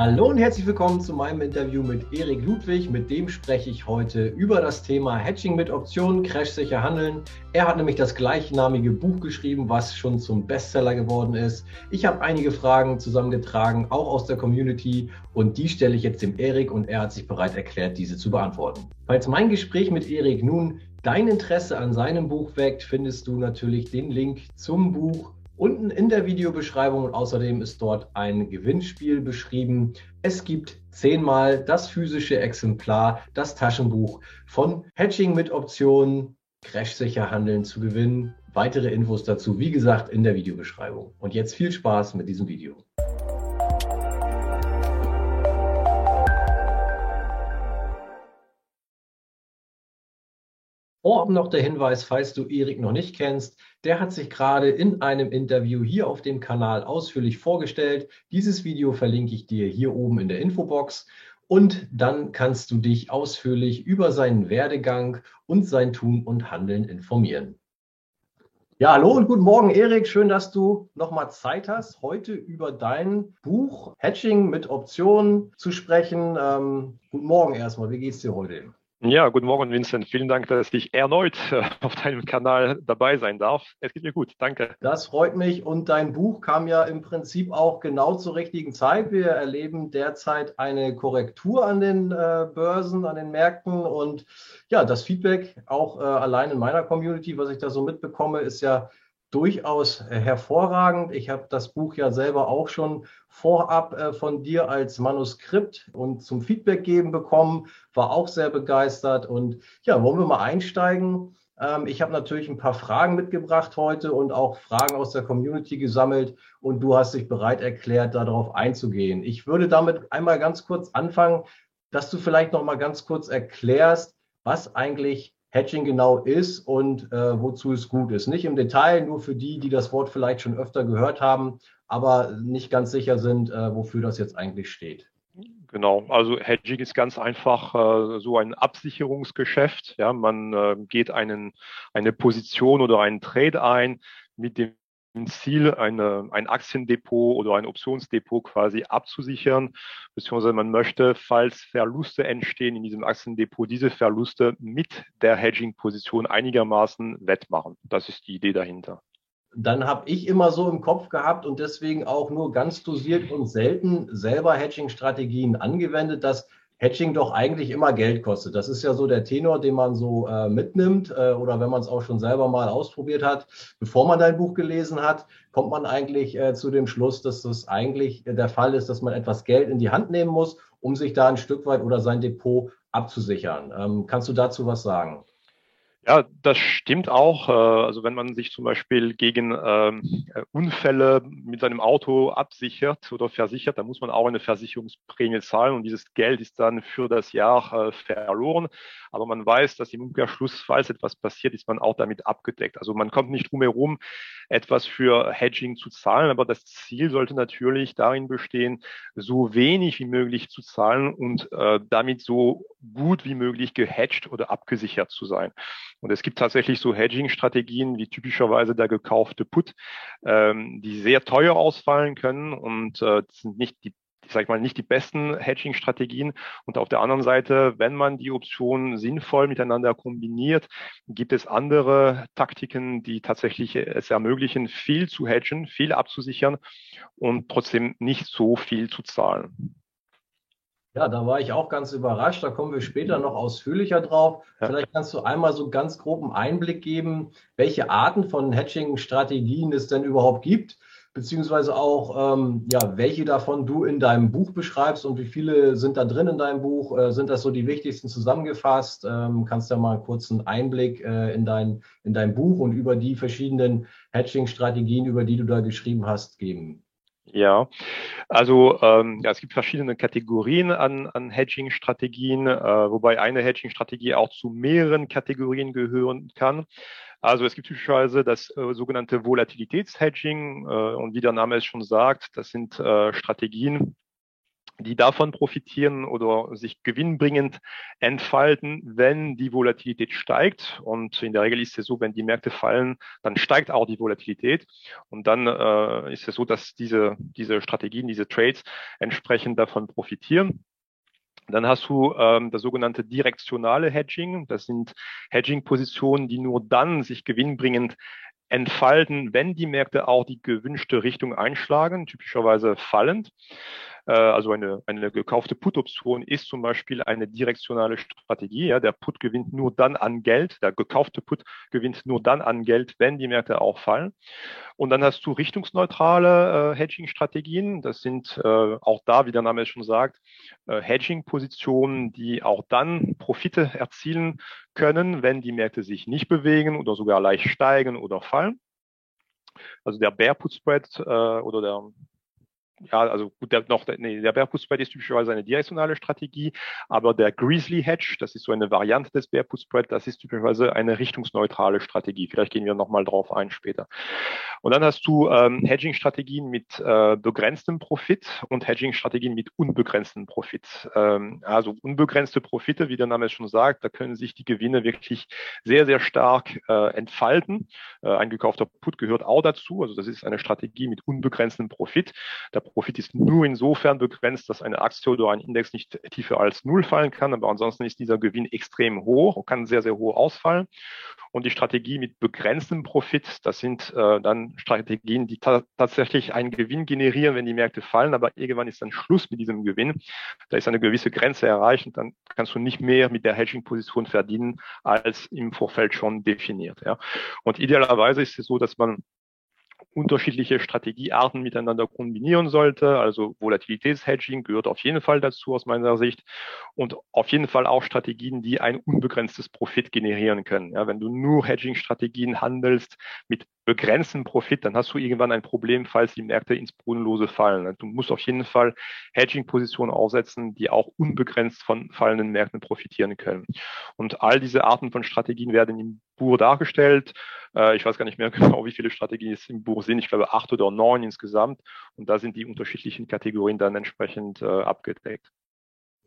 Hallo und herzlich willkommen zu meinem Interview mit Erik Ludwig. Mit dem spreche ich heute über das Thema Hedging mit Optionen, crashsicher handeln. Er hat nämlich das gleichnamige Buch geschrieben, was schon zum Bestseller geworden ist. Ich habe einige Fragen zusammengetragen, auch aus der Community, und die stelle ich jetzt dem Erik und er hat sich bereit erklärt, diese zu beantworten. Falls mein Gespräch mit Erik nun dein Interesse an seinem Buch weckt, findest du natürlich den Link zum Buch Unten in der Videobeschreibung und außerdem ist dort ein Gewinnspiel beschrieben. Es gibt zehnmal das physische Exemplar, das Taschenbuch von Hedging mit Optionen, crashsicher handeln zu gewinnen. Weitere Infos dazu, wie gesagt, in der Videobeschreibung. Und jetzt viel Spaß mit diesem Video. Vorab noch der Hinweis, falls du Erik noch nicht kennst, der hat sich gerade in einem Interview hier auf dem Kanal ausführlich vorgestellt. Dieses Video verlinke ich dir hier oben in der Infobox und dann kannst du dich ausführlich über seinen Werdegang und sein Tun und Handeln informieren. Ja, hallo und guten Morgen, Erik. Schön, dass du nochmal Zeit hast, heute über dein Buch Hatching mit Optionen zu sprechen. Ähm, guten Morgen erstmal. Wie geht's dir heute? Ja, guten Morgen, Vincent. Vielen Dank, dass ich erneut äh, auf deinem Kanal dabei sein darf. Es geht mir gut. Danke. Das freut mich. Und dein Buch kam ja im Prinzip auch genau zur richtigen Zeit. Wir erleben derzeit eine Korrektur an den äh, Börsen, an den Märkten. Und ja, das Feedback auch äh, allein in meiner Community, was ich da so mitbekomme, ist ja durchaus äh, hervorragend. Ich habe das Buch ja selber auch schon vorab äh, von dir als Manuskript und zum Feedback geben bekommen, war auch sehr begeistert. Und ja, wollen wir mal einsteigen? Ähm, ich habe natürlich ein paar Fragen mitgebracht heute und auch Fragen aus der Community gesammelt und du hast dich bereit erklärt, darauf einzugehen. Ich würde damit einmal ganz kurz anfangen, dass du vielleicht noch mal ganz kurz erklärst, was eigentlich Hedging genau ist und äh, wozu es gut ist. Nicht im Detail, nur für die, die das Wort vielleicht schon öfter gehört haben, aber nicht ganz sicher sind, äh, wofür das jetzt eigentlich steht. Genau, also Hedging ist ganz einfach äh, so ein Absicherungsgeschäft. Ja, man äh, geht einen, eine Position oder einen Trade ein mit dem Ziel, eine, ein Aktiendepot oder ein Optionsdepot quasi abzusichern, beziehungsweise man möchte, falls Verluste entstehen in diesem Aktiendepot, diese Verluste mit der Hedging-Position einigermaßen wettmachen. Das ist die Idee dahinter. Dann habe ich immer so im Kopf gehabt und deswegen auch nur ganz dosiert und selten selber Hedging-Strategien angewendet, dass Hedging doch eigentlich immer Geld kostet. Das ist ja so der Tenor, den man so äh, mitnimmt äh, oder wenn man es auch schon selber mal ausprobiert hat. Bevor man dein Buch gelesen hat, kommt man eigentlich äh, zu dem Schluss, dass das eigentlich der Fall ist, dass man etwas Geld in die Hand nehmen muss, um sich da ein Stück weit oder sein Depot abzusichern. Ähm, kannst du dazu was sagen? Ja, das stimmt auch. Äh, also wenn man sich zum Beispiel gegen ähm, äh, Unfälle mit seinem Auto absichert oder versichert, dann muss man auch eine Versicherungsprämie zahlen und dieses Geld ist dann für das Jahr äh, verloren. Aber man weiß, dass im Umkehrschluss, falls etwas passiert, ist man auch damit abgedeckt. Also man kommt nicht drum herum, etwas für Hedging zu zahlen, aber das Ziel sollte natürlich darin bestehen, so wenig wie möglich zu zahlen und äh, damit so gut wie möglich gehedged oder abgesichert zu sein. Und es gibt tatsächlich so Hedging-Strategien wie typischerweise der gekaufte Put, ähm, die sehr teuer ausfallen können und äh, sind nicht die ich sage mal, nicht die besten Hedging-Strategien. Und auf der anderen Seite, wenn man die Optionen sinnvoll miteinander kombiniert, gibt es andere Taktiken, die tatsächlich es ermöglichen, viel zu hedgen, viel abzusichern und trotzdem nicht so viel zu zahlen. Ja, da war ich auch ganz überrascht. Da kommen wir später noch ausführlicher drauf. Ja. Vielleicht kannst du einmal so ganz groben Einblick geben, welche Arten von Hedging-Strategien es denn überhaupt gibt, beziehungsweise auch, ähm, ja, welche davon du in deinem Buch beschreibst und wie viele sind da drin in deinem Buch? Äh, sind das so die wichtigsten zusammengefasst? Ähm, kannst du ja mal kurz einen Einblick äh, in, dein, in dein Buch und über die verschiedenen Hedging-Strategien, über die du da geschrieben hast, geben? Ja, also ähm, ja, es gibt verschiedene Kategorien an, an Hedging-Strategien, äh, wobei eine Hedging-Strategie auch zu mehreren Kategorien gehören kann. Also es gibt typischerweise das äh, sogenannte Volatilitätshedging äh, und wie der Name es schon sagt, das sind äh, Strategien, die davon profitieren oder sich gewinnbringend entfalten, wenn die Volatilität steigt. Und in der Regel ist es so, wenn die Märkte fallen, dann steigt auch die Volatilität. Und dann äh, ist es so, dass diese, diese Strategien, diese Trades entsprechend davon profitieren. Dann hast du ähm, das sogenannte direktionale Hedging. Das sind Hedging-Positionen, die nur dann sich gewinnbringend entfalten, wenn die Märkte auch die gewünschte Richtung einschlagen, typischerweise fallend. Äh, also eine, eine gekaufte Put-Option ist zum Beispiel eine direktionale Strategie. Ja. Der Put gewinnt nur dann an Geld, der gekaufte Put gewinnt nur dann an Geld, wenn die Märkte auch fallen. Und dann hast du richtungsneutrale äh, Hedging-Strategien. Das sind äh, auch da, wie der Name es schon sagt, äh, Hedging-Positionen, die auch dann Profite erzielen können, wenn die Märkte sich nicht bewegen oder sogar leicht steigen oder fallen. Also der Bear Put Spread äh, oder der ja, also gut, der, noch, nee, der Bear Put Spread ist typischerweise eine direktionale Strategie, aber der Grizzly Hedge, das ist so eine Variante des Bear Put Spread, das ist typischerweise eine richtungsneutrale Strategie. Vielleicht gehen wir nochmal drauf ein später. Und dann hast du ähm, Hedging-Strategien mit äh, begrenztem Profit und Hedging-Strategien mit unbegrenztem Profit. Ähm, also unbegrenzte Profite, wie der Name es schon sagt, da können sich die Gewinne wirklich sehr, sehr stark äh, entfalten. Äh, ein gekaufter Put gehört auch dazu. Also das ist eine Strategie mit unbegrenztem Profit. Der Profit ist nur insofern begrenzt, dass eine Aktie oder ein Index nicht tiefer als null fallen kann, aber ansonsten ist dieser Gewinn extrem hoch und kann sehr, sehr hoch ausfallen. Und die Strategie mit begrenztem Profit, das sind äh, dann Strategien, die ta tatsächlich einen Gewinn generieren, wenn die Märkte fallen, aber irgendwann ist dann Schluss mit diesem Gewinn. Da ist eine gewisse Grenze erreicht und dann kannst du nicht mehr mit der Hedging-Position verdienen, als im Vorfeld schon definiert. Ja. Und idealerweise ist es so, dass man unterschiedliche Strategiearten miteinander kombinieren sollte. Also Volatilitätshedging gehört auf jeden Fall dazu aus meiner Sicht und auf jeden Fall auch Strategien, die ein unbegrenztes Profit generieren können. Ja, wenn du nur Hedging-Strategien handelst mit begrenztem Profit, dann hast du irgendwann ein Problem, falls die Märkte ins Bodenlose fallen. Du musst auf jeden Fall Hedging-Positionen aufsetzen, die auch unbegrenzt von fallenden Märkten profitieren können. Und all diese Arten von Strategien werden im Buch dargestellt. Äh, ich weiß gar nicht mehr genau, wie viele Strategien es im Buch sind. Ich glaube acht oder neun insgesamt. Und da sind die unterschiedlichen Kategorien dann entsprechend äh, abgedeckt.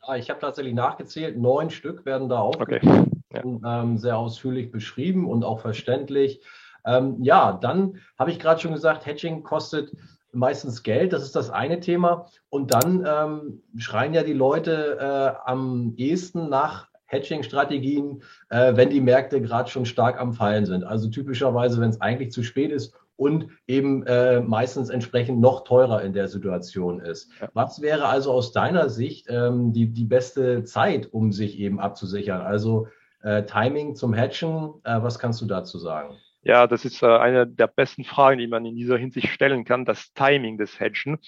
Ja, ich habe tatsächlich nachgezählt. Neun Stück werden da aufgegeben, okay. ja. ähm, sehr ausführlich beschrieben und auch verständlich. Ähm, ja, dann habe ich gerade schon gesagt, Hedging kostet meistens Geld, das ist das eine Thema. Und dann ähm, schreien ja die Leute äh, am ehesten nach Hedging-Strategien, äh, wenn die Märkte gerade schon stark am Fallen sind. Also typischerweise, wenn es eigentlich zu spät ist und eben äh, meistens entsprechend noch teurer in der Situation ist. Ja. Was wäre also aus deiner Sicht ähm, die, die beste Zeit, um sich eben abzusichern? Also äh, Timing zum Hedgen, äh, was kannst du dazu sagen? Ja, das ist äh, eine der besten Fragen, die man in dieser Hinsicht stellen kann, das Timing des Hedgen.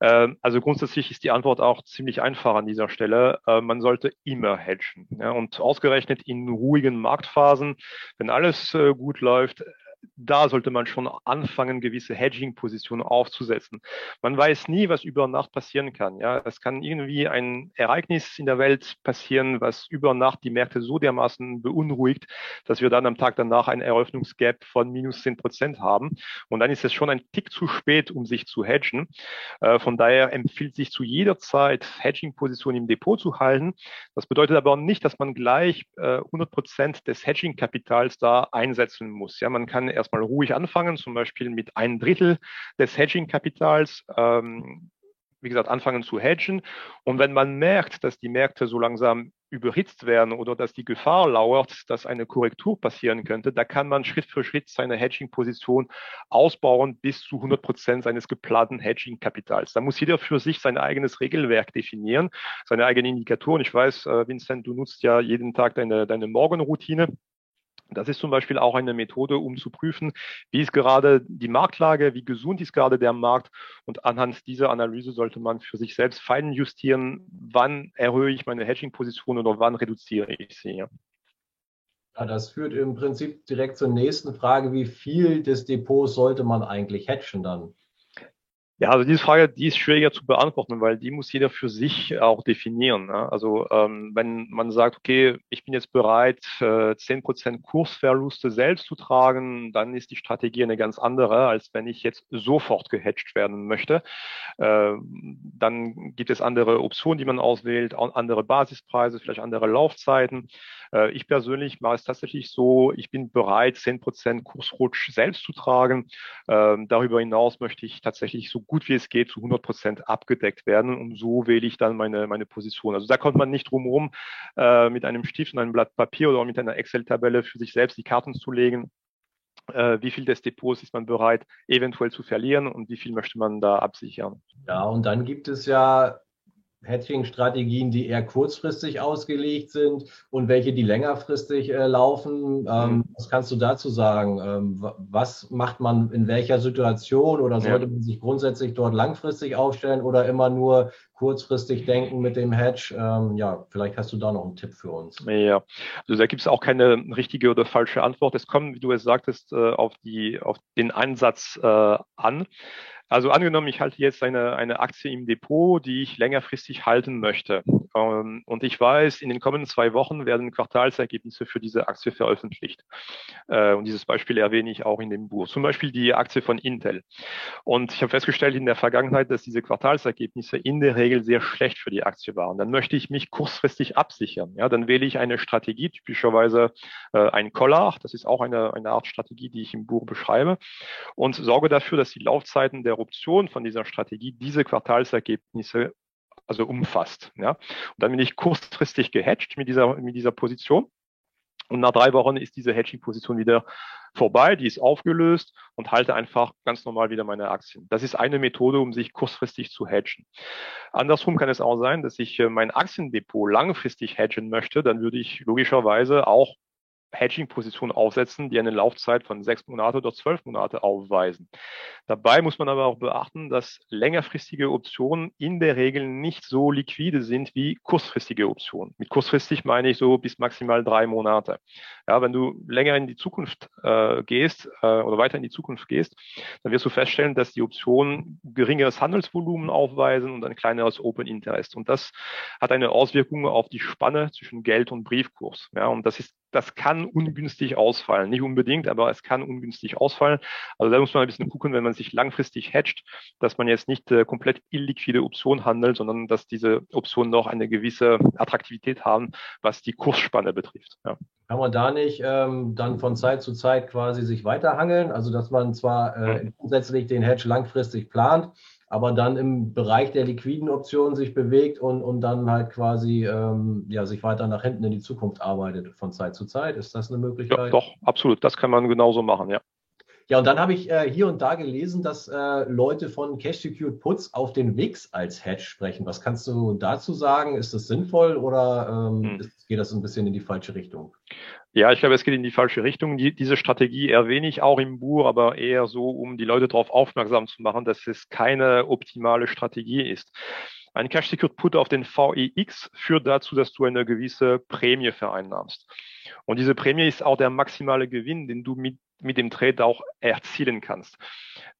Ähm, also grundsätzlich ist die Antwort auch ziemlich einfach an dieser Stelle. Äh, man sollte immer hedgen. Ja, und ausgerechnet in ruhigen Marktphasen, wenn alles äh, gut läuft, da sollte man schon anfangen, gewisse Hedging-Positionen aufzusetzen. Man weiß nie, was über Nacht passieren kann. Ja, es kann irgendwie ein Ereignis in der Welt passieren, was über Nacht die Märkte so dermaßen beunruhigt, dass wir dann am Tag danach ein Eröffnungsgap von minus 10 Prozent haben. Und dann ist es schon ein Tick zu spät, um sich zu hedgen. Äh, von daher empfiehlt sich zu jeder Zeit, Hedging-Positionen im Depot zu halten. Das bedeutet aber nicht, dass man gleich 100 äh, Prozent des Hedging-Kapitals da einsetzen muss. Ja, man kann erstmal ruhig anfangen, zum Beispiel mit einem Drittel des Hedging-Kapitals. Ähm, wie gesagt, anfangen zu hedgen. Und wenn man merkt, dass die Märkte so langsam überhitzt werden oder dass die Gefahr lauert, dass eine Korrektur passieren könnte, da kann man Schritt für Schritt seine Hedging-Position ausbauen bis zu 100 Prozent seines geplanten Hedging-Kapitals. Da muss jeder für sich sein eigenes Regelwerk definieren, seine eigenen Indikatoren. Ich weiß, äh, Vincent, du nutzt ja jeden Tag deine, deine Morgenroutine. Das ist zum Beispiel auch eine Methode, um zu prüfen, wie ist gerade die Marktlage, wie gesund ist gerade der Markt. Und anhand dieser Analyse sollte man für sich selbst fein justieren, wann erhöhe ich meine Hedging-Position oder wann reduziere ich sie. Ja, das führt im Prinzip direkt zur nächsten Frage. Wie viel des Depots sollte man eigentlich hedgen dann? Ja, also diese Frage, die ist schwieriger zu beantworten, weil die muss jeder für sich auch definieren. Ne? Also ähm, wenn man sagt, okay, ich bin jetzt bereit, äh, zehn Prozent Kursverluste selbst zu tragen, dann ist die Strategie eine ganz andere, als wenn ich jetzt sofort gehatcht werden möchte. Äh, dann gibt es andere Optionen, die man auswählt, andere Basispreise, vielleicht andere Laufzeiten. Äh, ich persönlich mache es tatsächlich so, ich bin bereit, zehn Prozent Kursrutsch selbst zu tragen. Ähm, darüber hinaus möchte ich tatsächlich so gut wie es geht zu 100 Prozent abgedeckt werden und so wähle ich dann meine, meine Position. Also da kommt man nicht drum rum, äh, mit einem Stift und einem Blatt Papier oder mit einer Excel-Tabelle für sich selbst die Karten zu legen. Äh, wie viel des Depots ist man bereit, eventuell zu verlieren und wie viel möchte man da absichern? Ja, und dann gibt es ja Hedging-Strategien, die eher kurzfristig ausgelegt sind und welche, die längerfristig äh, laufen. Ähm, mhm. Was kannst du dazu sagen? Ähm, was macht man in welcher Situation oder sollte ja. man sich grundsätzlich dort langfristig aufstellen oder immer nur kurzfristig denken mit dem Hedge? Ähm, ja, vielleicht hast du da noch einen Tipp für uns. Ja, also da gibt es auch keine richtige oder falsche Antwort. Es kommt, wie du es sagtest, äh, auf, die, auf den Einsatz äh, an. Also angenommen, ich halte jetzt eine, eine Aktie im Depot, die ich längerfristig halten möchte. Ähm, und ich weiß, in den kommenden zwei Wochen werden Quartalsergebnisse für diese Aktie veröffentlicht. Äh, und dieses Beispiel erwähne ich auch in dem Buch. Zum Beispiel die Aktie von Intel. Und ich habe festgestellt in der Vergangenheit, dass diese Quartalsergebnisse in der Regel sehr schlecht für die Aktie waren. Dann möchte ich mich kurzfristig absichern. Ja, dann wähle ich eine Strategie, typischerweise äh, ein Collar. Das ist auch eine, eine Art Strategie, die ich im Buch beschreibe. Und sorge dafür, dass die Laufzeiten der Option von dieser Strategie diese Quartalsergebnisse also umfasst. Ja. Und dann bin ich kurzfristig gehatcht mit dieser, mit dieser Position. Und nach drei Wochen ist diese Hedging-Position wieder vorbei, die ist aufgelöst und halte einfach ganz normal wieder meine Aktien. Das ist eine Methode, um sich kurzfristig zu hedgen. Andersrum kann es auch sein, dass ich äh, mein Aktiendepot langfristig hedgen möchte. Dann würde ich logischerweise auch Hedging-Positionen aufsetzen, die eine Laufzeit von sechs Monate oder zwölf Monate aufweisen. Dabei muss man aber auch beachten, dass längerfristige Optionen in der Regel nicht so liquide sind wie kurzfristige Optionen. Mit kurzfristig meine ich so bis maximal drei Monate. Ja, wenn du länger in die Zukunft äh, gehst äh, oder weiter in die Zukunft gehst, dann wirst du feststellen, dass die Optionen geringeres Handelsvolumen aufweisen und ein kleineres Open Interest. Und das hat eine Auswirkung auf die Spanne zwischen Geld und Briefkurs. Ja, und das ist das kann ungünstig ausfallen. Nicht unbedingt, aber es kann ungünstig ausfallen. Also da muss man ein bisschen gucken, wenn man sich langfristig hedgt, dass man jetzt nicht äh, komplett illiquide Optionen handelt, sondern dass diese Optionen noch eine gewisse Attraktivität haben, was die Kursspanne betrifft. Ja. Kann man da nicht ähm, dann von Zeit zu Zeit quasi sich weiterhangeln? Also dass man zwar äh, grundsätzlich den Hedge langfristig plant, aber dann im Bereich der liquiden Optionen sich bewegt und, und dann halt quasi ähm, ja, sich weiter nach hinten in die Zukunft arbeitet von Zeit zu Zeit. Ist das eine Möglichkeit? Ja, doch, absolut. Das kann man genauso machen, ja. Ja, und dann habe ich äh, hier und da gelesen, dass äh, Leute von Cash Secured Puts auf den WIX als Hedge sprechen. Was kannst du dazu sagen? Ist das sinnvoll oder ähm, hm. ist, geht das ein bisschen in die falsche Richtung? Ja, ich glaube, es geht in die falsche Richtung. Die, diese Strategie erwähne ich auch im Buch, aber eher so, um die Leute darauf aufmerksam zu machen, dass es keine optimale Strategie ist. Ein Cash Secured Put auf den VEX führt dazu, dass du eine gewisse Prämie vereinnahmst. Und diese Prämie ist auch der maximale Gewinn, den du mit, mit dem Trade auch erzielen kannst.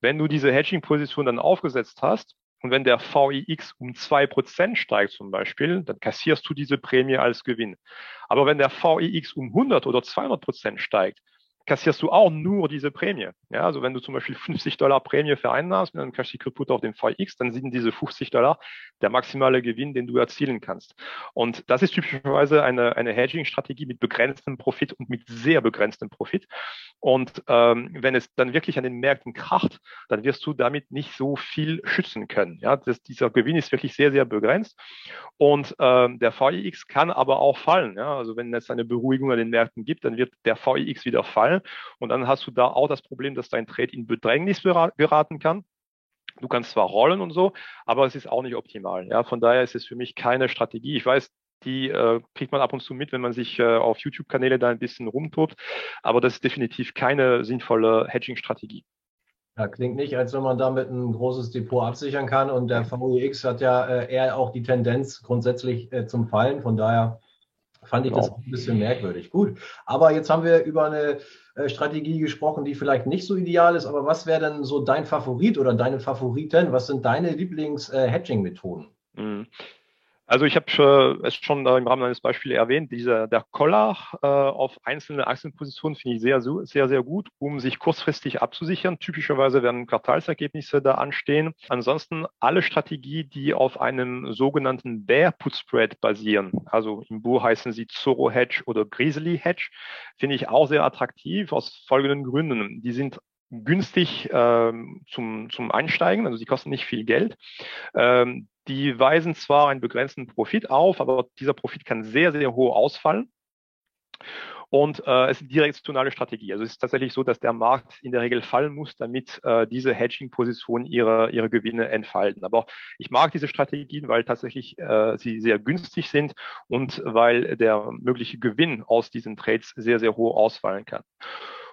Wenn du diese Hedging-Position dann aufgesetzt hast, und wenn der VIX um zwei Prozent steigt zum Beispiel, dann kassierst du diese Prämie als Gewinn. Aber wenn der VIX um 100 oder 200 Prozent steigt, kassierst du auch nur diese Prämie. Ja, also wenn du zum Beispiel 50 Dollar Prämie vereinnahmst mit einem Cash Put auf dem VX, dann sind diese 50 Dollar der maximale Gewinn, den du erzielen kannst. Und das ist typischerweise eine, eine Hedging-Strategie mit begrenztem Profit und mit sehr begrenztem Profit. Und ähm, wenn es dann wirklich an den Märkten kracht, dann wirst du damit nicht so viel schützen können. Ja, das, dieser Gewinn ist wirklich sehr, sehr begrenzt. Und ähm, der VIX kann aber auch fallen. Ja, also wenn es eine Beruhigung an den Märkten gibt, dann wird der VIX wieder fallen Fall. Und dann hast du da auch das Problem, dass dein Trade in Bedrängnis geraten kann. Du kannst zwar rollen und so, aber es ist auch nicht optimal. Ja, von daher ist es für mich keine Strategie. Ich weiß, die äh, kriegt man ab und zu mit, wenn man sich äh, auf YouTube-Kanäle da ein bisschen rumtobt, aber das ist definitiv keine sinnvolle Hedging-Strategie. Ja, klingt nicht, als wenn man damit ein großes Depot absichern kann. Und der VUX hat ja äh, eher auch die Tendenz grundsätzlich äh, zum Fallen. Von daher fand ich genau. das auch ein bisschen merkwürdig. Gut, aber jetzt haben wir über eine Strategie gesprochen, die vielleicht nicht so ideal ist, aber was wäre denn so dein Favorit oder deine Favoriten? Was sind deine Lieblings-Hedging-Methoden? Mhm. Also ich habe es schon im Rahmen eines Beispiels erwähnt, dieser der Collar äh, auf einzelne Aktienpositionen finde ich sehr, sehr, sehr gut, um sich kurzfristig abzusichern. Typischerweise werden Quartalsergebnisse da anstehen. Ansonsten alle Strategie, die auf einem sogenannten Bear Put Spread basieren, also im Buch heißen sie Zorro Hedge oder Grizzly Hedge, finde ich auch sehr attraktiv aus folgenden Gründen. Die sind günstig ähm, zum, zum Einsteigen, also die kosten nicht viel Geld. Ähm, die weisen zwar einen begrenzten Profit auf, aber dieser Profit kann sehr, sehr hoch ausfallen. Und äh, es ist eine direktionale Strategie. Also es ist tatsächlich so, dass der Markt in der Regel fallen muss, damit äh, diese Hedging-Positionen ihre, ihre Gewinne entfalten. Aber ich mag diese Strategien, weil tatsächlich äh, sie sehr günstig sind und weil der mögliche Gewinn aus diesen Trades sehr, sehr hoch ausfallen kann.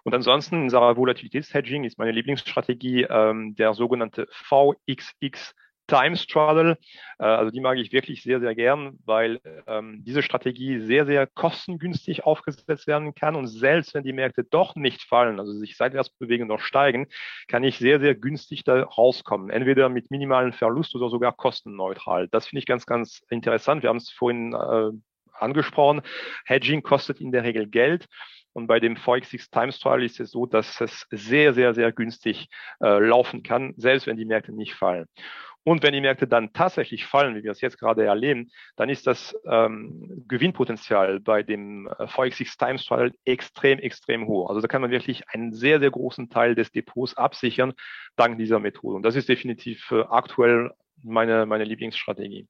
Und ansonsten in unserer Volatilitätshedging ist meine Lieblingsstrategie ähm, der sogenannte VXX Time Straddle. Äh, also die mag ich wirklich sehr, sehr gern, weil ähm, diese Strategie sehr, sehr kostengünstig aufgesetzt werden kann. Und selbst wenn die Märkte doch nicht fallen, also sich seitwärts bewegen oder steigen, kann ich sehr, sehr günstig da rauskommen. Entweder mit minimalen Verlust oder sogar kostenneutral. Das finde ich ganz, ganz interessant. Wir haben es vorhin äh, angesprochen. Hedging kostet in der Regel Geld. Und bei dem VXX Times Trial ist es so, dass es sehr, sehr, sehr günstig äh, laufen kann, selbst wenn die Märkte nicht fallen. Und wenn die Märkte dann tatsächlich fallen, wie wir es jetzt gerade erleben, dann ist das ähm, Gewinnpotenzial bei dem VXX Times Trial extrem, extrem hoch. Also da kann man wirklich einen sehr, sehr großen Teil des Depots absichern dank dieser Methode. Und das ist definitiv äh, aktuell meine, meine Lieblingsstrategie.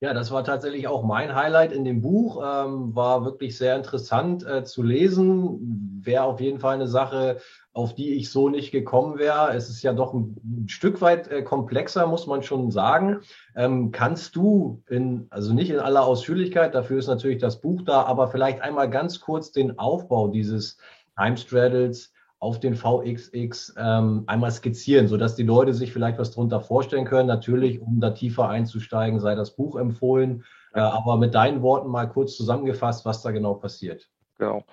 Ja, das war tatsächlich auch mein Highlight in dem Buch. Ähm, war wirklich sehr interessant äh, zu lesen. Wäre auf jeden Fall eine Sache, auf die ich so nicht gekommen wäre. Es ist ja doch ein, Stück weit äh, komplexer, muss man schon sagen. Ähm, kannst du in, also nicht in aller Ausführlichkeit, dafür ist natürlich das Buch da, aber vielleicht einmal ganz kurz den Aufbau dieses Time Straddles auf den VXX ähm, einmal skizzieren, sodass die Leute sich vielleicht was darunter vorstellen können. Natürlich, um da tiefer einzusteigen, sei das Buch empfohlen. Äh, aber mit deinen Worten mal kurz zusammengefasst, was da genau passiert. Genau.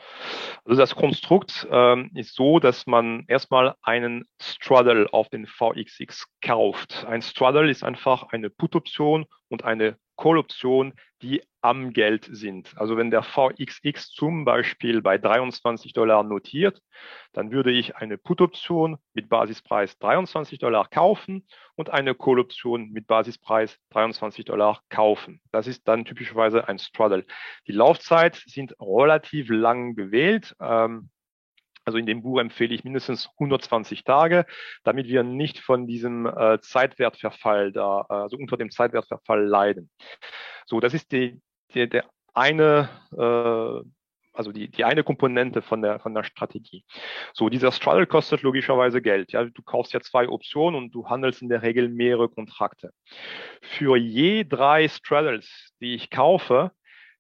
Also das Konstrukt ähm, ist so, dass man erstmal einen Straddle auf den VXX kauft. Ein Straddle ist einfach eine Put-Option und eine Call-Option, die am Geld sind. Also wenn der VXX zum Beispiel bei 23 Dollar notiert, dann würde ich eine Put-Option mit Basispreis 23 Dollar kaufen und eine Call-Option mit Basispreis 23 Dollar kaufen. Das ist dann typischerweise ein Straddle. Die Laufzeit sind relativ lang gewählt. Ähm, also in dem Buch empfehle ich mindestens 120 Tage, damit wir nicht von diesem äh, Zeitwertverfall da, also unter dem Zeitwertverfall leiden. So, das ist die, die der eine, äh, also die, die eine Komponente von der, von der Strategie. So, dieser Straddle kostet logischerweise Geld. Ja, du kaufst ja zwei Optionen und du handelst in der Regel mehrere Kontrakte. Für je drei Straddles, die ich kaufe,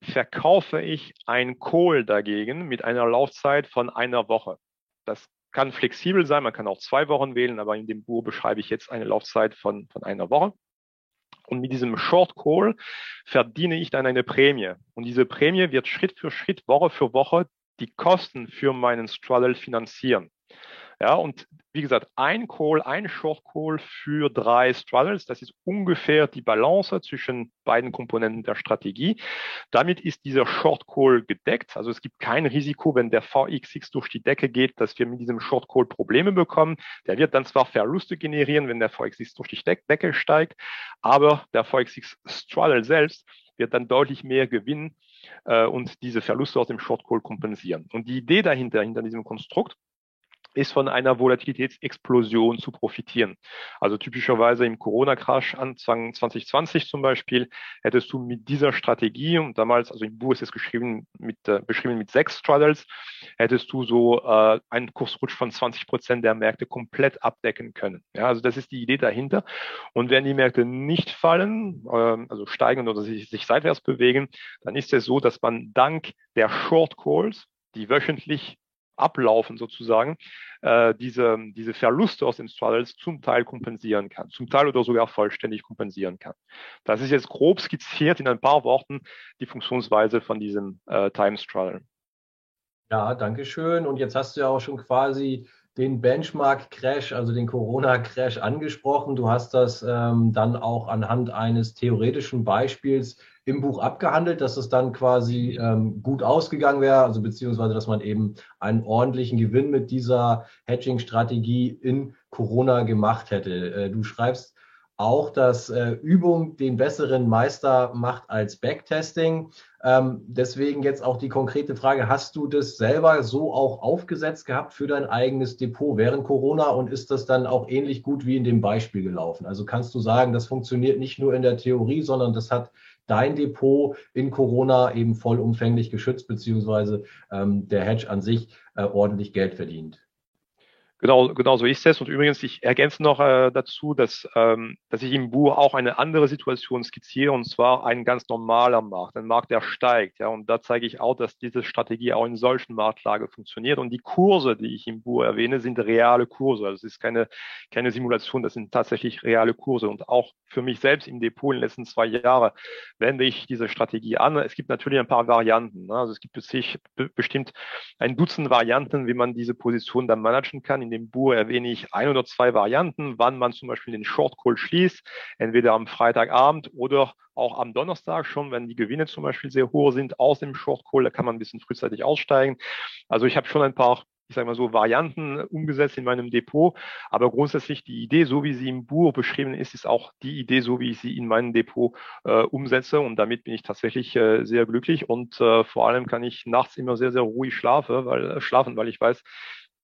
verkaufe ich ein Call dagegen mit einer Laufzeit von einer Woche. Das kann flexibel sein, man kann auch zwei Wochen wählen, aber in dem Buch beschreibe ich jetzt eine Laufzeit von, von einer Woche. Und mit diesem Short Call verdiene ich dann eine Prämie. Und diese Prämie wird Schritt für Schritt, Woche für Woche die Kosten für meinen Straddle finanzieren. Ja, und wie gesagt, ein Call, ein Short Call für drei Straddles, das ist ungefähr die Balance zwischen beiden Komponenten der Strategie. Damit ist dieser Short Call gedeckt. Also es gibt kein Risiko, wenn der VXX durch die Decke geht, dass wir mit diesem Short Call Probleme bekommen. Der wird dann zwar Verluste generieren, wenn der VXX durch die Decke steigt, aber der VXX Straddle selbst wird dann deutlich mehr gewinnen äh, und diese Verluste aus dem Short Call kompensieren. Und die Idee dahinter, hinter diesem Konstrukt, ist von einer Volatilitätsexplosion zu profitieren. Also typischerweise im Corona-Crash Anfang 2020 zum Beispiel hättest du mit dieser Strategie und damals, also im Buch ist es geschrieben mit, äh, beschrieben mit sechs Straddles, hättest du so äh, einen Kursrutsch von 20 Prozent der Märkte komplett abdecken können. Ja, also das ist die Idee dahinter. Und wenn die Märkte nicht fallen, äh, also steigen oder sich, sich seitwärts bewegen, dann ist es so, dass man dank der Short Calls die wöchentlich ablaufen sozusagen, äh, diese, diese Verluste aus den Straddles zum Teil kompensieren kann, zum Teil oder sogar vollständig kompensieren kann. Das ist jetzt grob skizziert in ein paar Worten die Funktionsweise von diesem äh, Time Straddle. Ja, danke schön. Und jetzt hast du ja auch schon quasi den Benchmark-Crash, also den Corona-Crash angesprochen. Du hast das ähm, dann auch anhand eines theoretischen Beispiels im Buch abgehandelt, dass es dann quasi ähm, gut ausgegangen wäre, also beziehungsweise, dass man eben einen ordentlichen Gewinn mit dieser Hedging-Strategie in Corona gemacht hätte. Äh, du schreibst auch, dass äh, Übung den besseren Meister macht als Backtesting. Ähm, deswegen jetzt auch die konkrete Frage, hast du das selber so auch aufgesetzt gehabt für dein eigenes Depot während Corona und ist das dann auch ähnlich gut wie in dem Beispiel gelaufen? Also kannst du sagen, das funktioniert nicht nur in der Theorie, sondern das hat dein Depot in Corona eben vollumfänglich geschützt, beziehungsweise ähm, der Hedge an sich äh, ordentlich Geld verdient? Genau, genau so ist es. Und übrigens, ich ergänze noch äh, dazu, dass, ähm, dass ich im Buch auch eine andere Situation skizziere, und zwar ein ganz normaler Markt, ein Markt, der steigt. Ja, und da zeige ich auch, dass diese Strategie auch in solchen Marktlage funktioniert. Und die Kurse, die ich im Buch erwähne, sind reale Kurse. Also es ist keine, keine Simulation, das sind tatsächlich reale Kurse. Und auch für mich selbst im Depot in den letzten zwei Jahren wende ich diese Strategie an. Es gibt natürlich ein paar Varianten. Ne? Also es gibt bestimmt ein Dutzend Varianten, wie man diese Position dann managen kann dem Buch erwähne ich ein oder zwei Varianten, wann man zum Beispiel den Short Call schließt, entweder am Freitagabend oder auch am Donnerstag schon, wenn die Gewinne zum Beispiel sehr hoch sind aus dem Short Call, da kann man ein bisschen frühzeitig aussteigen. Also ich habe schon ein paar ich sage mal so, Varianten umgesetzt in meinem Depot. Aber grundsätzlich die Idee, so wie sie im Buch beschrieben ist, ist auch die Idee, so wie ich sie in meinem Depot äh, umsetze. Und damit bin ich tatsächlich äh, sehr glücklich. Und äh, vor allem kann ich nachts immer sehr, sehr ruhig schlafen, weil, äh, schlafen, weil ich weiß,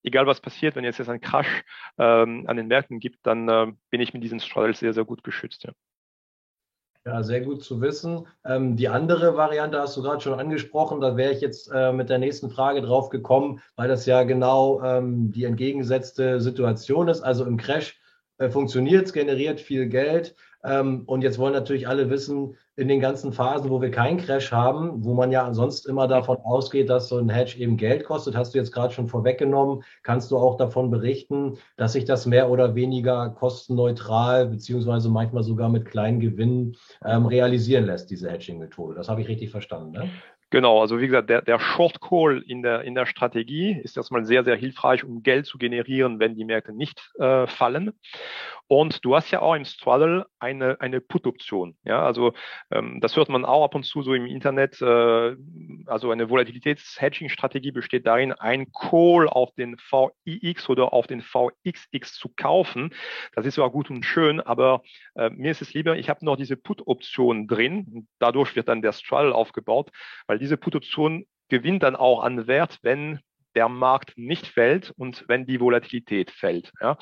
egal was passiert, wenn jetzt ein Crash ähm, an den Märkten gibt, dann äh, bin ich mit diesen Straddles sehr, sehr gut geschützt. Ja. Ja, sehr gut zu wissen. Ähm, die andere Variante hast du gerade schon angesprochen. Da wäre ich jetzt äh, mit der nächsten Frage drauf gekommen, weil das ja genau ähm, die entgegengesetzte Situation ist. Also im Crash äh, funktioniert es, generiert viel Geld. Ähm, und jetzt wollen natürlich alle wissen, in den ganzen Phasen, wo wir keinen Crash haben, wo man ja sonst immer davon ausgeht, dass so ein Hedge eben Geld kostet, hast du jetzt gerade schon vorweggenommen, kannst du auch davon berichten, dass sich das mehr oder weniger kostenneutral beziehungsweise manchmal sogar mit kleinen Gewinnen ähm, realisieren lässt, diese Hedging-Methode. Das habe ich richtig verstanden, ne? Genau, also wie gesagt, der, der Short Call in der, in der Strategie ist erstmal sehr, sehr hilfreich, um Geld zu generieren, wenn die Märkte nicht äh, fallen. Und du hast ja auch im Straddle eine, eine Put-Option. Ja, also ähm, das hört man auch ab und zu so im Internet. Äh, also eine Volatilitäts-Hedging-Strategie besteht darin, ein Call auf den VIX oder auf den VXX zu kaufen. Das ist zwar gut und schön, aber äh, mir ist es lieber, ich habe noch diese Put-Option drin. Dadurch wird dann der Straddle aufgebaut, weil diese Put-Option gewinnt dann auch an Wert, wenn der Markt nicht fällt und wenn die Volatilität fällt. Ja.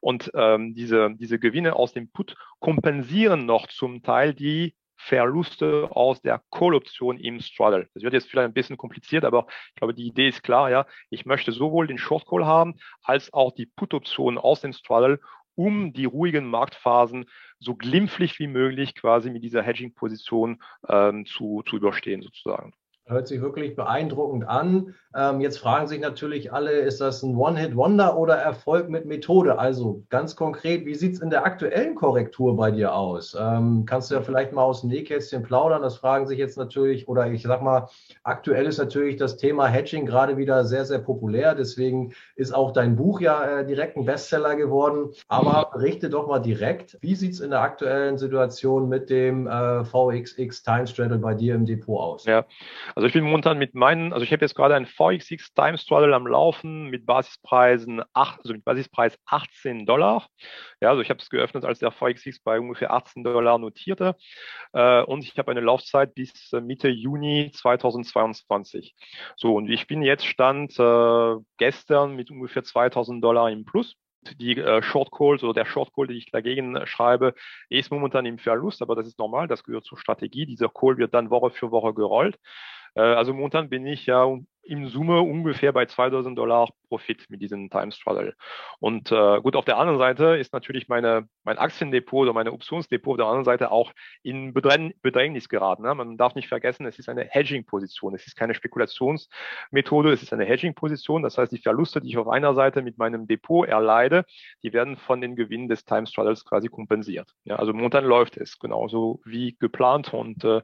Und ähm, diese, diese Gewinne aus dem Put kompensieren noch zum Teil die Verluste aus der Call-Option im Straddle. Das wird jetzt vielleicht ein bisschen kompliziert, aber ich glaube, die Idee ist klar. Ja, ich möchte sowohl den Short Call haben als auch die Put-Option aus dem Straddle, um die ruhigen Marktphasen so glimpflich wie möglich quasi mit dieser Hedging-Position ähm, zu, zu überstehen sozusagen. Hört sich wirklich beeindruckend an. Ähm, jetzt fragen sich natürlich alle, ist das ein One-Hit-Wonder oder Erfolg mit Methode? Also ganz konkret, wie sieht es in der aktuellen Korrektur bei dir aus? Ähm, kannst du ja vielleicht mal aus dem Nähkästchen plaudern? Das fragen sich jetzt natürlich, oder ich sag mal, aktuell ist natürlich das Thema Hedging gerade wieder sehr, sehr populär. Deswegen ist auch dein Buch ja äh, direkt ein Bestseller geworden. Aber berichte doch mal direkt, wie sieht es in der aktuellen Situation mit dem äh, VXX Time Straddle bei dir im Depot aus? Ja, also ich bin momentan mit meinen, also ich habe jetzt gerade ein VXX Time Straddle am Laufen mit Basispreisen, acht, also mit Basispreis 18 Dollar. Ja, also ich habe es geöffnet, als der VXX bei ungefähr 18 Dollar notierte. Äh, und ich habe eine Laufzeit bis äh, Mitte Juni 2022. So, und ich bin jetzt Stand äh, gestern mit ungefähr 2000 Dollar im Plus die äh, Short Calls oder der Short Call, den ich dagegen äh, schreibe, ist momentan im Verlust, aber das ist normal, das gehört zur Strategie. Dieser Call wird dann Woche für Woche gerollt. Äh, also momentan bin ich ja im Summe ungefähr bei 2000 Dollar Profit mit diesem Time Straddle. Und äh, gut, auf der anderen Seite ist natürlich meine, mein Aktiendepot oder meine Optionsdepot auf der anderen Seite auch in Bedrängnis geraten. Ne? Man darf nicht vergessen, es ist eine Hedging-Position. Es ist keine Spekulationsmethode, es ist eine Hedging-Position. Das heißt, die Verluste, die ich auf einer Seite mit meinem Depot erleide, die werden von den Gewinnen des Time Straddles quasi kompensiert. Ja, also momentan läuft es genauso wie geplant und äh,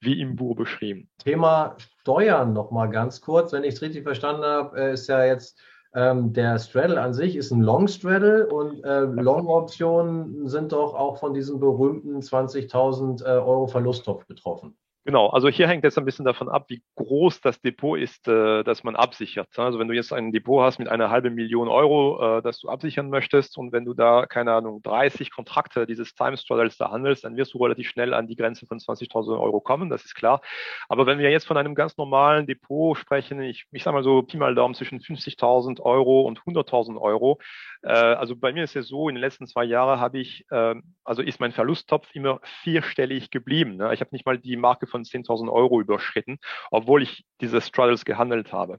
wie im Buch beschrieben. Thema Steuern noch mal ganz kurz, wenn ich es richtig verstanden habe, äh, ist ja jetzt ähm, der Straddle an sich ist ein Long Straddle und äh, Long Optionen sind doch auch von diesem berühmten 20.000 äh, Euro Verlusttopf betroffen. Genau, also hier hängt jetzt ein bisschen davon ab, wie groß das Depot ist, äh, das man absichert. Also wenn du jetzt ein Depot hast mit einer halben Million Euro, äh, das du absichern möchtest und wenn du da, keine Ahnung, 30 Kontrakte dieses Time Straddles da handelst, dann wirst du relativ schnell an die Grenze von 20.000 Euro kommen, das ist klar. Aber wenn wir jetzt von einem ganz normalen Depot sprechen, ich, ich sage mal so Pi mal Daumen zwischen 50.000 Euro und 100.000 Euro, äh, also bei mir ist es so, in den letzten zwei Jahren habe ich, äh, also ist mein Verlusttopf immer vierstellig geblieben. Ne? Ich habe nicht mal die Marke von 10.000 Euro überschritten, obwohl ich diese Straddles gehandelt habe.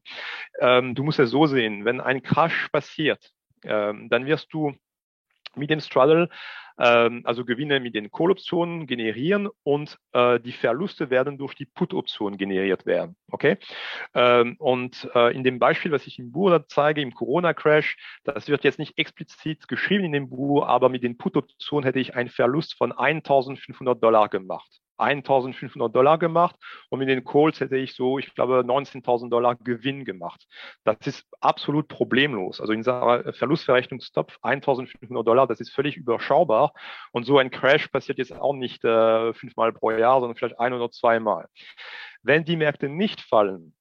Ähm, du musst es so sehen, wenn ein Crash passiert, ähm, dann wirst du mit dem Straddle ähm, also Gewinne mit den Call-Optionen generieren und äh, die Verluste werden durch die Put-Option generiert werden. Okay? Ähm, und äh, in dem Beispiel, was ich im Buch zeige, im Corona-Crash, das wird jetzt nicht explizit geschrieben in dem Buch, aber mit den Put-Optionen hätte ich einen Verlust von 1500 Dollar gemacht. 1500 Dollar gemacht und mit den Calls hätte ich so, ich glaube, 19.000 Dollar Gewinn gemacht. Das ist absolut problemlos. Also in dieser Verlustverrechnungstopf 1.500 Dollar, das ist völlig überschaubar. Und so ein Crash passiert jetzt auch nicht äh, fünfmal pro Jahr, sondern vielleicht ein oder zweimal. Wenn die Märkte nicht fallen,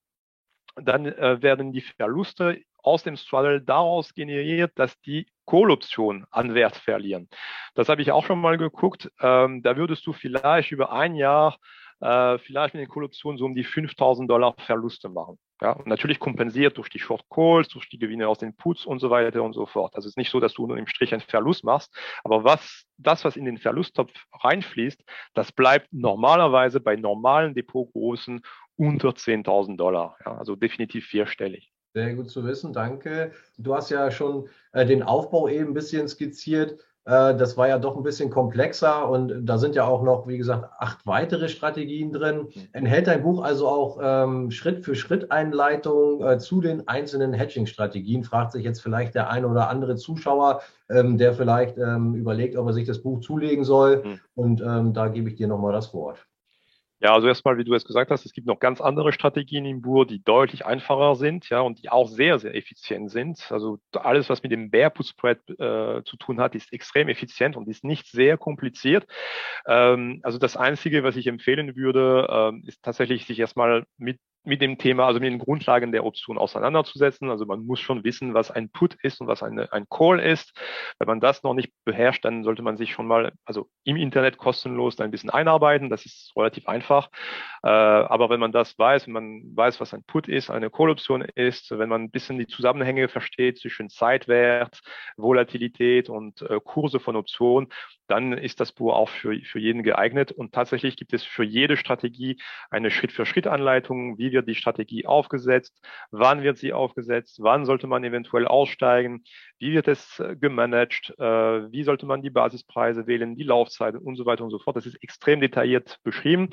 dann äh, werden die Verluste aus dem Straddle daraus generiert, dass die Call-Optionen an Wert verlieren. Das habe ich auch schon mal geguckt. Ähm, da würdest du vielleicht über ein Jahr äh, vielleicht mit den Call-Optionen so um die 5000 Dollar Verluste machen. Ja, und natürlich kompensiert durch die Short Calls, durch die Gewinne aus den Puts und so weiter und so fort. Also es ist nicht so, dass du nur im Strich einen Verlust machst, aber was, das, was in den Verlusttopf reinfließt, das bleibt normalerweise bei normalen Depotgroßen unter 10.000 Dollar. Ja, also definitiv vierstellig. Sehr gut zu wissen, danke. Du hast ja schon äh, den Aufbau eben ein bisschen skizziert. Äh, das war ja doch ein bisschen komplexer und da sind ja auch noch, wie gesagt, acht weitere Strategien drin. Enthält dein Buch also auch ähm, Schritt für Schritt Einleitung äh, zu den einzelnen Hedging-Strategien? Fragt sich jetzt vielleicht der eine oder andere Zuschauer, ähm, der vielleicht ähm, überlegt, ob er sich das Buch zulegen soll. Mhm. Und ähm, da gebe ich dir nochmal das Wort. Ja, also erstmal, wie du es gesagt hast, es gibt noch ganz andere Strategien im Bur, die deutlich einfacher sind, ja, und die auch sehr, sehr effizient sind. Also alles, was mit dem Bear Put Spread äh, zu tun hat, ist extrem effizient und ist nicht sehr kompliziert. Ähm, also das Einzige, was ich empfehlen würde, ähm, ist tatsächlich sich erstmal mit mit dem Thema, also mit den Grundlagen der Option auseinanderzusetzen. Also man muss schon wissen, was ein Put ist und was eine, ein Call ist. Wenn man das noch nicht beherrscht, dann sollte man sich schon mal, also im Internet kostenlos ein bisschen einarbeiten. Das ist relativ einfach. Äh, aber wenn man das weiß, wenn man weiß, was ein Put ist, eine Call-Option ist, wenn man ein bisschen die Zusammenhänge versteht zwischen Zeitwert, Volatilität und äh, Kurse von Optionen, dann ist das Buch auch für, für jeden geeignet. Und tatsächlich gibt es für jede Strategie eine Schritt-für-Schritt-Anleitung, wie wird die Strategie aufgesetzt, wann wird sie aufgesetzt, wann sollte man eventuell aussteigen, wie wird es äh, gemanagt, äh, wie sollte man die Basispreise wählen, die Laufzeiten und so weiter und so fort. Das ist extrem detailliert beschrieben.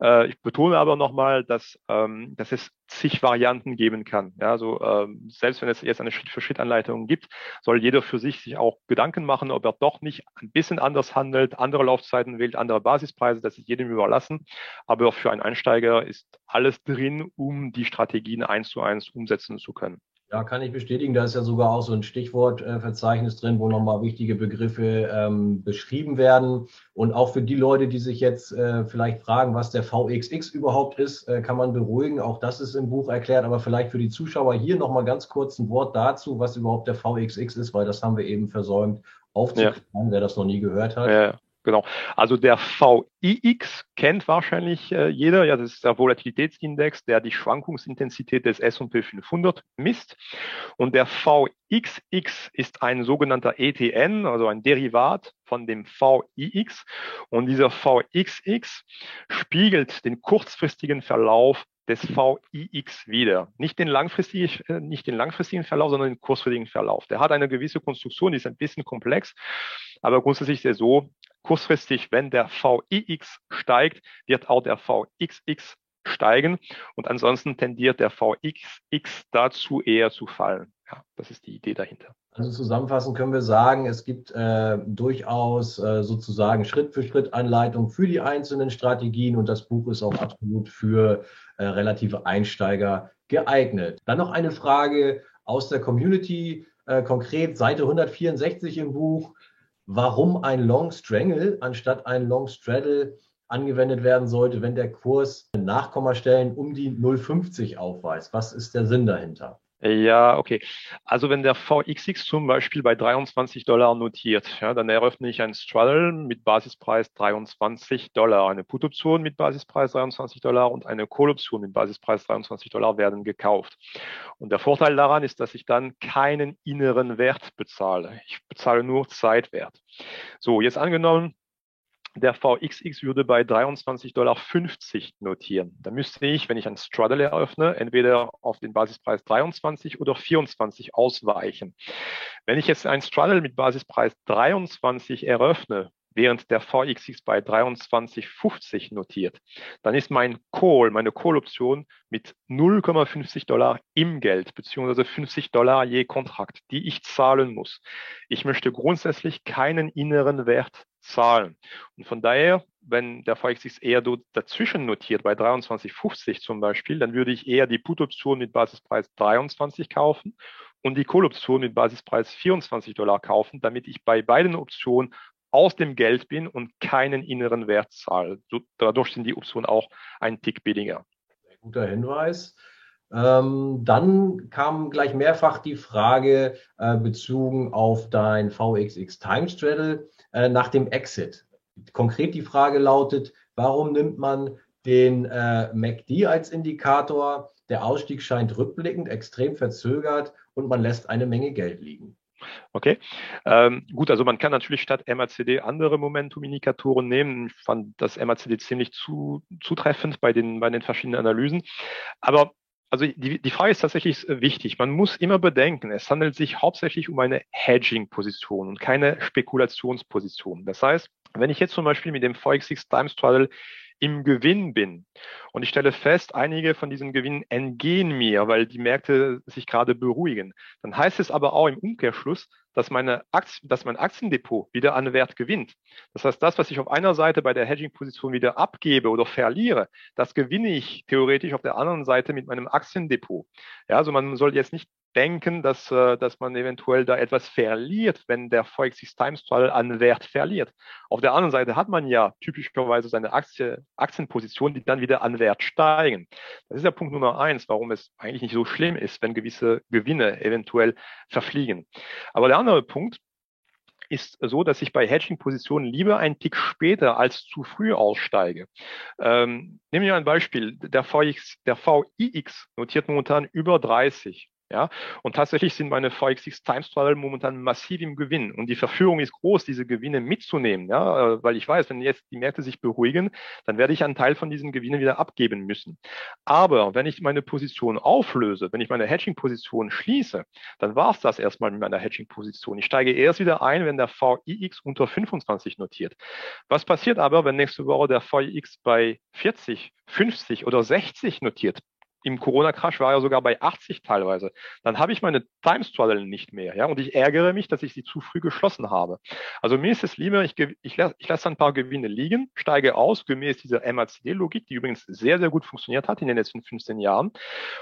Äh, ich betone aber nochmal, dass, ähm, dass es zig Varianten geben kann. Ja, also ähm, selbst wenn es jetzt eine Schritt-für-Schritt-Anleitung gibt, soll jeder für sich sich auch Gedanken machen, ob er doch nicht ein bisschen anders handelt, andere Laufzeiten wählt, andere Basispreise, das ist jedem überlassen. Aber für einen Einsteiger ist alles drin, um die Strategien eins zu eins umsetzen zu können. Ja, kann ich bestätigen. Da ist ja sogar auch so ein Stichwortverzeichnis drin, wo nochmal wichtige Begriffe ähm, beschrieben werden. Und auch für die Leute, die sich jetzt äh, vielleicht fragen, was der VXX überhaupt ist, äh, kann man beruhigen. Auch das ist im Buch erklärt. Aber vielleicht für die Zuschauer hier nochmal ganz kurz ein Wort dazu, was überhaupt der VXX ist, weil das haben wir eben versäumt aufzuklären, ja. wer das noch nie gehört hat. Ja. Genau. Also der VIX kennt wahrscheinlich äh, jeder. Ja, das ist der Volatilitätsindex, der die Schwankungsintensität des S&P 500 misst. Und der VXX ist ein sogenannter ETN, also ein Derivat von dem VIX. Und dieser VXX spiegelt den kurzfristigen Verlauf des VIX wieder. Nicht den, langfristigen, äh, nicht den langfristigen Verlauf, sondern den kurzfristigen Verlauf. Der hat eine gewisse Konstruktion, die ist ein bisschen komplex, aber grundsätzlich ist er so, kurzfristig, wenn der VIX steigt, wird auch der VXX steigen und ansonsten tendiert der VXX dazu eher zu fallen. Ja, das ist die Idee dahinter. Also zusammenfassend können wir sagen, es gibt äh, durchaus äh, sozusagen Schritt für Schritt Anleitung für die einzelnen Strategien und das Buch ist auch absolut für äh, relative Einsteiger geeignet. Dann noch eine Frage aus der Community, äh, konkret Seite 164 im Buch. Warum ein Long Strangle anstatt ein Long Straddle angewendet werden sollte, wenn der Kurs Nachkommastellen um die 0,50 aufweist? Was ist der Sinn dahinter? Ja, okay. Also wenn der VXX zum Beispiel bei 23 Dollar notiert, ja, dann eröffne ich ein Straddle mit Basispreis 23 Dollar. Eine Put-Option mit Basispreis 23 Dollar und eine Call-Option mit Basispreis 23 Dollar werden gekauft. Und der Vorteil daran ist, dass ich dann keinen inneren Wert bezahle. Ich bezahle nur Zeitwert. So, jetzt angenommen, der VXX würde bei 23,50 Dollar notieren. Da müsste ich, wenn ich ein Straddle eröffne, entweder auf den Basispreis 23 oder 24 ausweichen. Wenn ich jetzt ein Straddle mit Basispreis 23 eröffne, während der VXX bei 23,50 notiert, dann ist mein Call, meine Call-Option mit 0,50 Dollar im Geld, beziehungsweise 50 Dollar je Kontrakt, die ich zahlen muss. Ich möchte grundsätzlich keinen inneren Wert zahlen. Und von daher, wenn der VXX eher dazwischen notiert, bei 23,50 zum Beispiel, dann würde ich eher die Put-Option mit Basispreis 23 kaufen und die Call-Option mit Basispreis 24 Dollar kaufen, damit ich bei beiden Optionen aus dem Geld bin und keinen inneren Wert zahle. So, dadurch sind die Optionen auch ein Tick billiger. Guter Hinweis. Ähm, dann kam gleich mehrfach die Frage äh, bezogen auf dein VXX Time Straddle äh, nach dem Exit. Konkret die Frage lautet, warum nimmt man den äh, MACD als Indikator? Der Ausstieg scheint rückblickend extrem verzögert und man lässt eine Menge Geld liegen. Okay, ähm, gut, also man kann natürlich statt MACD andere Momentum-Indikatoren nehmen. Ich fand das MACD ziemlich zu, zutreffend bei den, bei den verschiedenen Analysen. Aber also die, die Frage ist tatsächlich wichtig. Man muss immer bedenken, es handelt sich hauptsächlich um eine Hedging-Position und keine Spekulationsposition. Das heißt, wenn ich jetzt zum Beispiel mit dem VXX Time Straddle im Gewinn bin. Und ich stelle fest, einige von diesen Gewinnen entgehen mir, weil die Märkte sich gerade beruhigen. Dann heißt es aber auch im Umkehrschluss, dass, meine Aktien, dass mein Aktiendepot wieder an Wert gewinnt. Das heißt, das, was ich auf einer Seite bei der Hedging-Position wieder abgebe oder verliere, das gewinne ich theoretisch auf der anderen Seite mit meinem Aktiendepot. Ja, also man soll jetzt nicht denken, dass, äh, dass man eventuell da etwas verliert, wenn der Forex Times Straddle an Wert verliert. Auf der anderen Seite hat man ja typischerweise seine Aktie, Aktienposition, die dann wieder an Wert steigen. Das ist der Punkt Nummer eins, warum es eigentlich nicht so schlimm ist, wenn gewisse Gewinne eventuell verfliegen. Aber der andere Punkt, ist so, dass ich bei Hedging-Positionen lieber einen Tick später als zu früh aussteige. Ähm, nehmen wir ein Beispiel. Der, VX, der VIX notiert momentan über 30. Ja, und tatsächlich sind meine VXX Time Straddle momentan massiv im Gewinn und die Verführung ist groß, diese Gewinne mitzunehmen, ja, äh, weil ich weiß, wenn jetzt die Märkte sich beruhigen, dann werde ich einen Teil von diesen Gewinnen wieder abgeben müssen. Aber wenn ich meine Position auflöse, wenn ich meine Hedging-Position schließe, dann war es das erstmal mit meiner Hedging-Position. Ich steige erst wieder ein, wenn der VIX unter 25 notiert. Was passiert aber, wenn nächste Woche der VIX bei 40, 50 oder 60 notiert? Im Corona-Crash war er sogar bei 80 teilweise. Dann habe ich meine Time Straddle nicht mehr. Ja, und ich ärgere mich, dass ich sie zu früh geschlossen habe. Also mir ist es lieber, ich, ich, lasse, ich lasse ein paar Gewinne liegen, steige aus, gemäß dieser MACD-Logik, die übrigens sehr, sehr gut funktioniert hat in den letzten 15 Jahren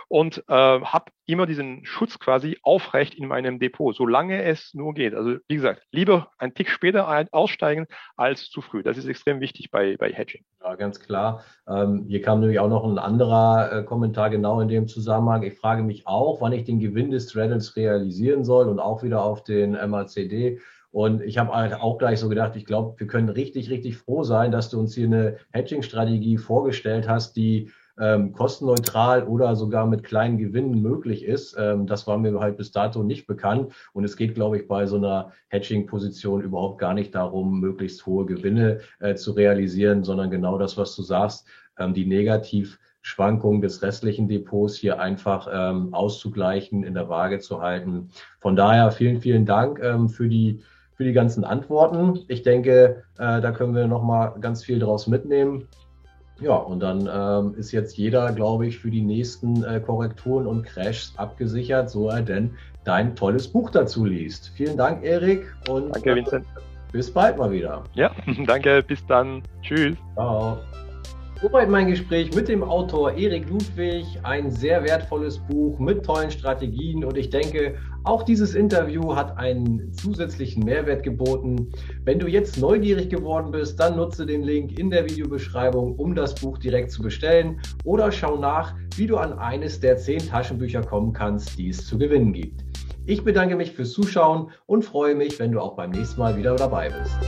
und äh, habe immer diesen Schutz quasi aufrecht in meinem Depot, solange es nur geht. Also wie gesagt, lieber ein Tick später ein, aussteigen als zu früh. Das ist extrem wichtig bei, bei Hedging. Ja, ganz klar. Ähm, hier kam nämlich auch noch ein anderer äh, Kommentar genau in dem Zusammenhang. Ich frage mich auch, wann ich den Gewinn des Straddles realisieren soll und auch wieder auf den MACD. Und ich habe halt auch gleich so gedacht, ich glaube, wir können richtig, richtig froh sein, dass du uns hier eine Hedging-Strategie vorgestellt hast, die ähm, kostenneutral oder sogar mit kleinen Gewinnen möglich ist. Ähm, das war mir halt bis dato nicht bekannt. Und es geht, glaube ich, bei so einer Hedging-Position überhaupt gar nicht darum, möglichst hohe Gewinne äh, zu realisieren, sondern genau das, was du sagst, ähm, die negativ Schwankungen des restlichen Depots hier einfach ähm, auszugleichen, in der Waage zu halten. Von daher vielen, vielen Dank ähm, für die für die ganzen Antworten. Ich denke, äh, da können wir noch mal ganz viel draus mitnehmen. Ja, und dann ähm, ist jetzt jeder, glaube ich, für die nächsten äh, Korrekturen und Crashs abgesichert, so er denn dein tolles Buch dazu liest. Vielen Dank, Erik. Und danke, Vincent. Bis bald mal wieder. Ja, danke. Bis dann. Tschüss. Ciao. Soweit mein Gespräch mit dem Autor Erik Ludwig. Ein sehr wertvolles Buch mit tollen Strategien und ich denke, auch dieses Interview hat einen zusätzlichen Mehrwert geboten. Wenn du jetzt neugierig geworden bist, dann nutze den Link in der Videobeschreibung, um das Buch direkt zu bestellen oder schau nach, wie du an eines der zehn Taschenbücher kommen kannst, die es zu gewinnen gibt. Ich bedanke mich fürs Zuschauen und freue mich, wenn du auch beim nächsten Mal wieder dabei bist.